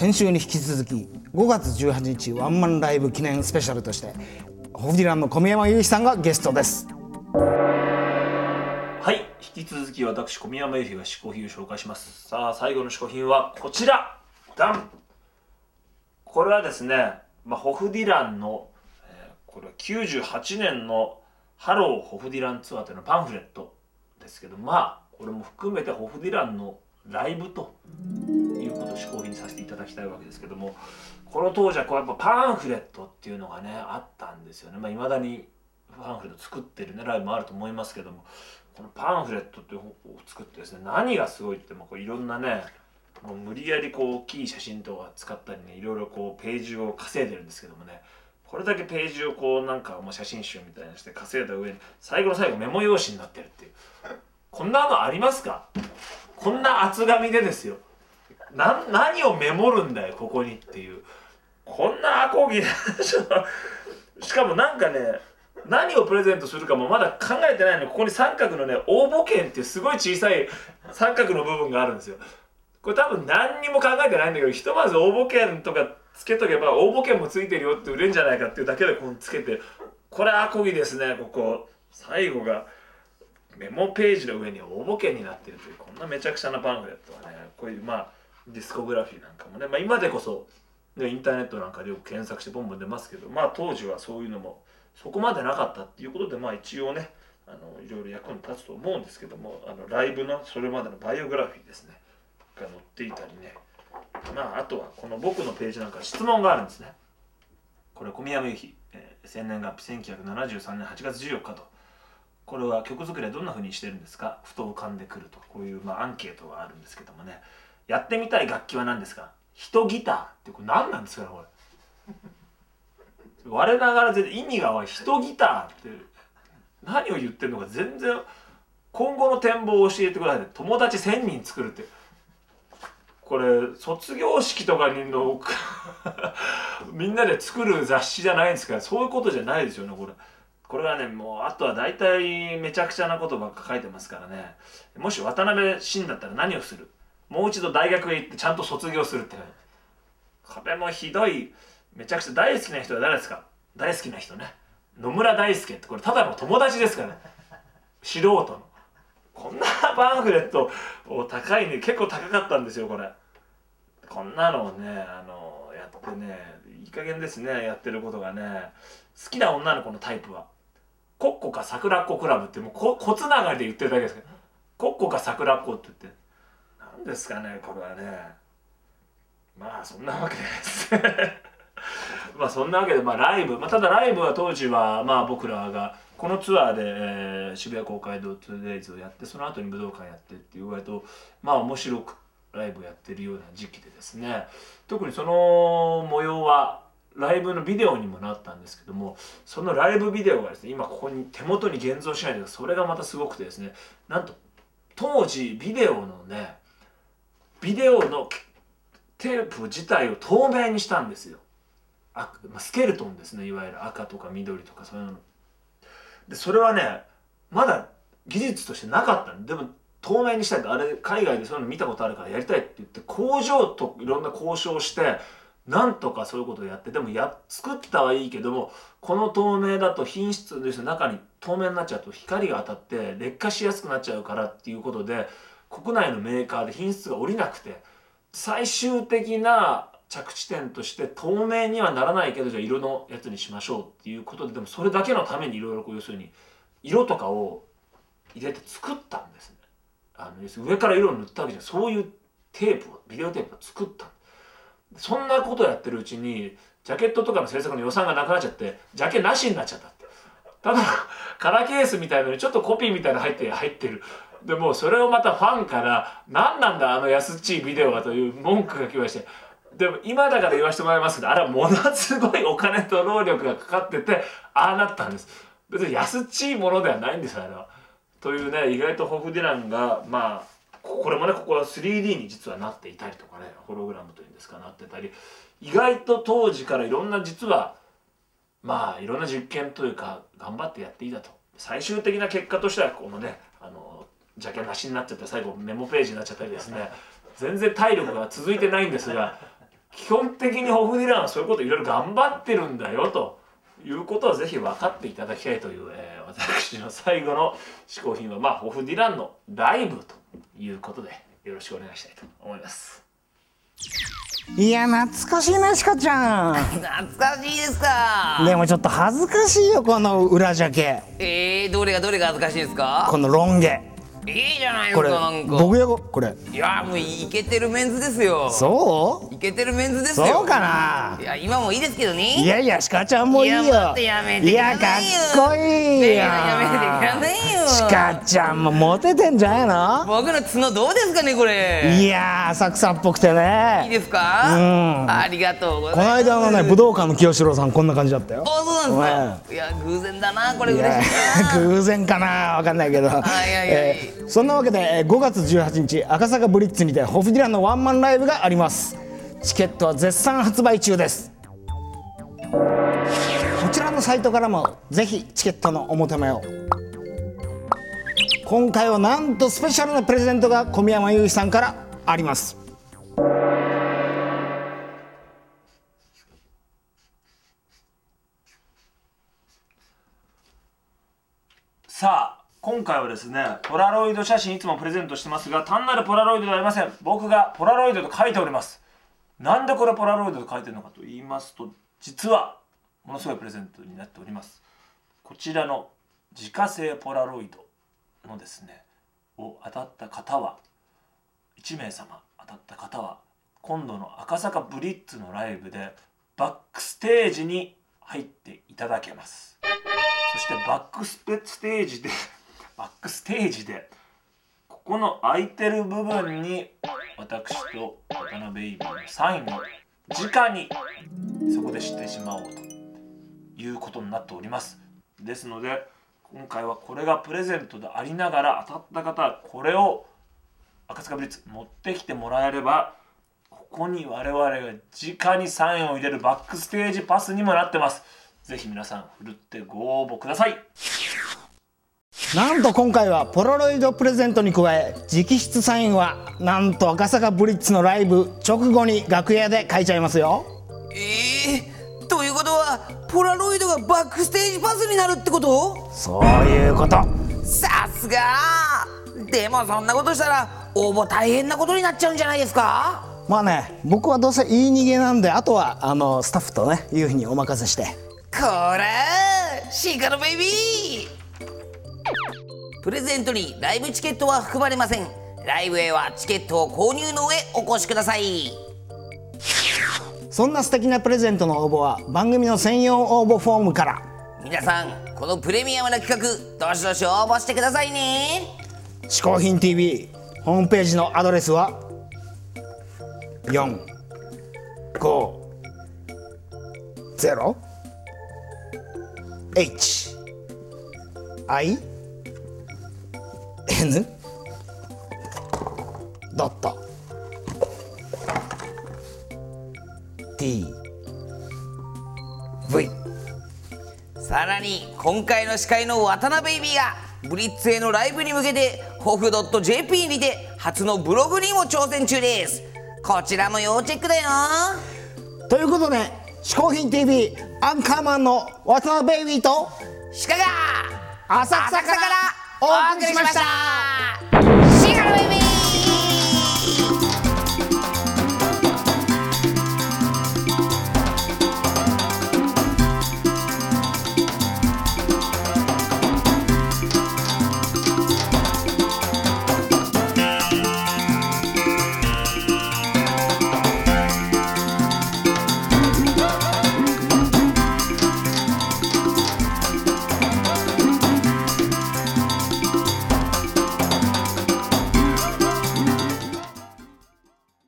先週に引き続き5月18日ワンマンライブ記念スペシャルとしてホフディランの小宮山由紀さんがゲストです。はい引き続き私小宮山由紀が嗜好品を紹介します。さあ最後の嗜好品はこちら。ダン。これはですね、まあ、ホフディランの、えーこれは98年のハローホフディランツアーというのパンフレットですけどまあこれも含めてホフディランのライブということを嗜好品にさせていただきたいわけですけどもこの当時はこうやっぱパンフレットっていうのがねあったんですよね。まあ、未だにパンフレット作ってるねライブもあると思いますけどもこのパンフレットっていうを作ってですね何がすごいってもこういろんなねもう無理やりこう大きい写真とか使ったりねいろいろこうページを稼いでるんですけどもねこれだけページをこうなんかもう写真集みたいにして稼いだ上に最後の最後メモ用紙になってるっていう。こんなのありますか？こんな厚紙でですよ。な何をメモるんだよここにっていう。こんなアコギしかもなんかね何をプレゼントするかもまだ考えてないのにここに三角のね応募券っていうすごい小さい三角の部分があるんですよ。これ多分何にも考えてないんだけどひとまず応募券とかつけとけば応募券もついてるよって売れるんじゃないかっていうだけでこうつけてこれアコギですねここ。最後が。メモページの上に応募券になってるというこんなめちゃくちゃなパンフレットはね。こういうまあディスコグラフィーなんかもね、まあ、今でこそ、ね、インターネットなんかでよく検索してボンボン出ますけどまあ当時はそういうのもそこまでなかったっていうことでまあ一応ねあのいろいろ役に立つと思うんですけどもあのライブのそれまでのバイオグラフィーですね。が載っていたりね。まああとはこの僕のページなんか質問があるんですね。これ小宮山由紀、えー、年月日1973年8月14日と。これは曲作りはどんな風にしてるんですか？ふと浮かんでくると。こういう、まあ、アンケートがあるんですけどもね。やってみたい楽器は何ですか？人ギターってこれ何なんですかねこれ。我ながら全然意味がわ人ギターって。何を言ってるのか全然今後の展望を教えてください友達1000人作るって。これ卒業式とかにの みんなで作る雑誌じゃないんですか？らそういうことじゃないですよねこれ。これはねもうあとは大体めちゃくちゃなことばっか書いてますからね。もし渡辺晋だったら何をする？もう一度大学へ行ってちゃんと卒業するって。これもひどいめちゃくちゃ大好きな人は誰ですか？大好きな人ね。野村大輔ってこれただの友達ですからね。素人の。こんなパンフレットを高いね。結構高かったんですよこれ。こんなのをねあのやってねいい加減ですねやってることがね。好きな女の子のタイプは。コッコか桜っ子クラブってもうここつながりで言ってるだけですけどコッコか桜っ子って。言って何ですかねこれはね。まあそんなわけです。まあそんなわけでまあライブ、まあ、ただライブは当時はまあ僕らがこのツアーで、えー、渋谷公会堂 2days をやってその後に武道館やってっていう割とまあ面白くライブをやってるような時期でですね。特にその模様はライブのビデオにもなったんですけどもそのライブビデオがですね今ここに手元に現像しないでそれがまたすごくてですねなんと当時ビデオのねビデオのテープ自体を透明にしたんですよ。あスケルトンですねいわゆる赤とか緑とかそういうの。でそれはねまだ技術としてなかった。でも透明にしたいってあれ海外でそういうの見たことあるからやりたいって言って工場といろんな交渉してなんとかそういうことをやってでもや作ったはいいけどもこの透明だと品質です中に透明になっちゃうと光が当たって劣化しやすくなっちゃうからっていうことで国内のメーカーで品質が下りなくて最終的な着地点として透明にはならないけどじゃあ色のやつにしましょうっていうことででもそれだけのためにいろいろ要するに色とかを入れて作ったんですね。あの上から色を塗ったわけじゃそういうテープをビデオテープを作ったそんなことやってるうちにジャケットとかの制作の予算がなくなっちゃってジャケなしになっちゃったって。ただカラーケースみたいのにちょっとコピーみたいなの入って入ってる。でもそれをまたファンから「何なんだあの安っちいビデオは」という文句が来まして。でも今だから言わせてもらいますけどあれはものすごいお金と労力がかかっててああなったんです。別に安っちいものではないんですあれは。というね意外とホフディランがまあこれもねここは 3D に実はなっていたりとかねホログラムというんですかなってたり意外と当時からいろんな実はまあいろんな実験というか頑張ってやっていたと。最終的な結果としてはこのねあのジャケなしになっちゃって最後メモページになっちゃったりですね全然体力が続いてないんですが基本的にホフディランはそういうこといろいろ頑張ってるんだよということをぜひ分かっていただきたいという、えー私の最後の嗜好品はまあホフディランのライブということでよろしくお願いしたいと思います。いや懐かしいねシカちゃん。懐かしいですか。でもちょっと恥ずかしいよこの裏ジャケ。えー、どれがどれが恥ずかしいですか？このロン毛いいじゃないですこれかなんか。僕やここれ。いやもうイケてるメンズですよ。そう？イケてるメンズですよ。そうかな？いや今もいいですけどね。いやいやシカちゃんもいいよ。いややめていやかっこいいよいややめてくださいよ。シカちゃんもモテてんじゃないの？僕の角どうですかねこれ。いやー浅草っぽくていいねですか？うん。ありがとうございこのます間のね武道館の清志郎さんこんな感じだったよ。あそうなんですか？いや偶然だなこれ嬉しいな。偶然かな？わかんないけど、いやいやい。やえーそんなわけで5月18日赤坂ブリッツにてホフディランのワンマンライブがあります。チケットは絶賛発売中です。こちらのサイトからもぜひチケットのお求めを。今回はなんとスペシャルなプレゼントが小宮山雄飛さんからありますさあ今回はですねポラロイド写真いつもプレゼントしてますが単なるポラロイドではありません。僕がポラロイドと書いております。なんでこれポラロイドと書いてるのかと言いますと実はものすごいプレゼントになっております。こちらの自家製ポラロイドのですねを当たった方は1名様当たった方は今度の赤坂ブリッツのライブでバックステージに入っていただけます。そしてバックステージでバックステージでここの空いてる部分に私と渡辺イブのサインを直にそこでしてしまおうということになっております。ですので今回はこれがプレゼントでありながら当たった方はこれを赤坂ブリッツ持ってきてもらえればここに我々が直にサインを入れるバックステージパスにもなってます。ぜひ皆さんふるってご応募ください。なんと今回はポロロイドプレゼントに加え直筆サインはなんと赤坂ブリッツのライブ直後に楽屋で書いちゃいますよ。えー、ということはポラロイドがバックステージパスになるってこと？そういうこと。さすが。でもそんなことしたら応募大変なことになっちゃうんじゃないですか？まあね僕はどうせ言い逃げなんであとはあのスタッフとねいうふうにお任せして。こらシカロベイビープレゼントにライブチケットは含まれません。ライブへはチケットを購入の上お越しください。そんな素敵なプレゼントの応募は番組の専用応募フォームから。皆さんこのプレミアムな企画どしどし応募してくださいね「嗜好品 TV」ホームページのアドレスは4 5 0 H I N ドット T V さらに今回の司会の渡辺ベイビーがブリッツへのライブに向けてホフ .jp にて初のブログにも挑戦中です。こちらも要チェックだよ。ということで「嗜好品 TV」アンカーマンの渡辺ベイビーと鹿が浅草からお送りしました。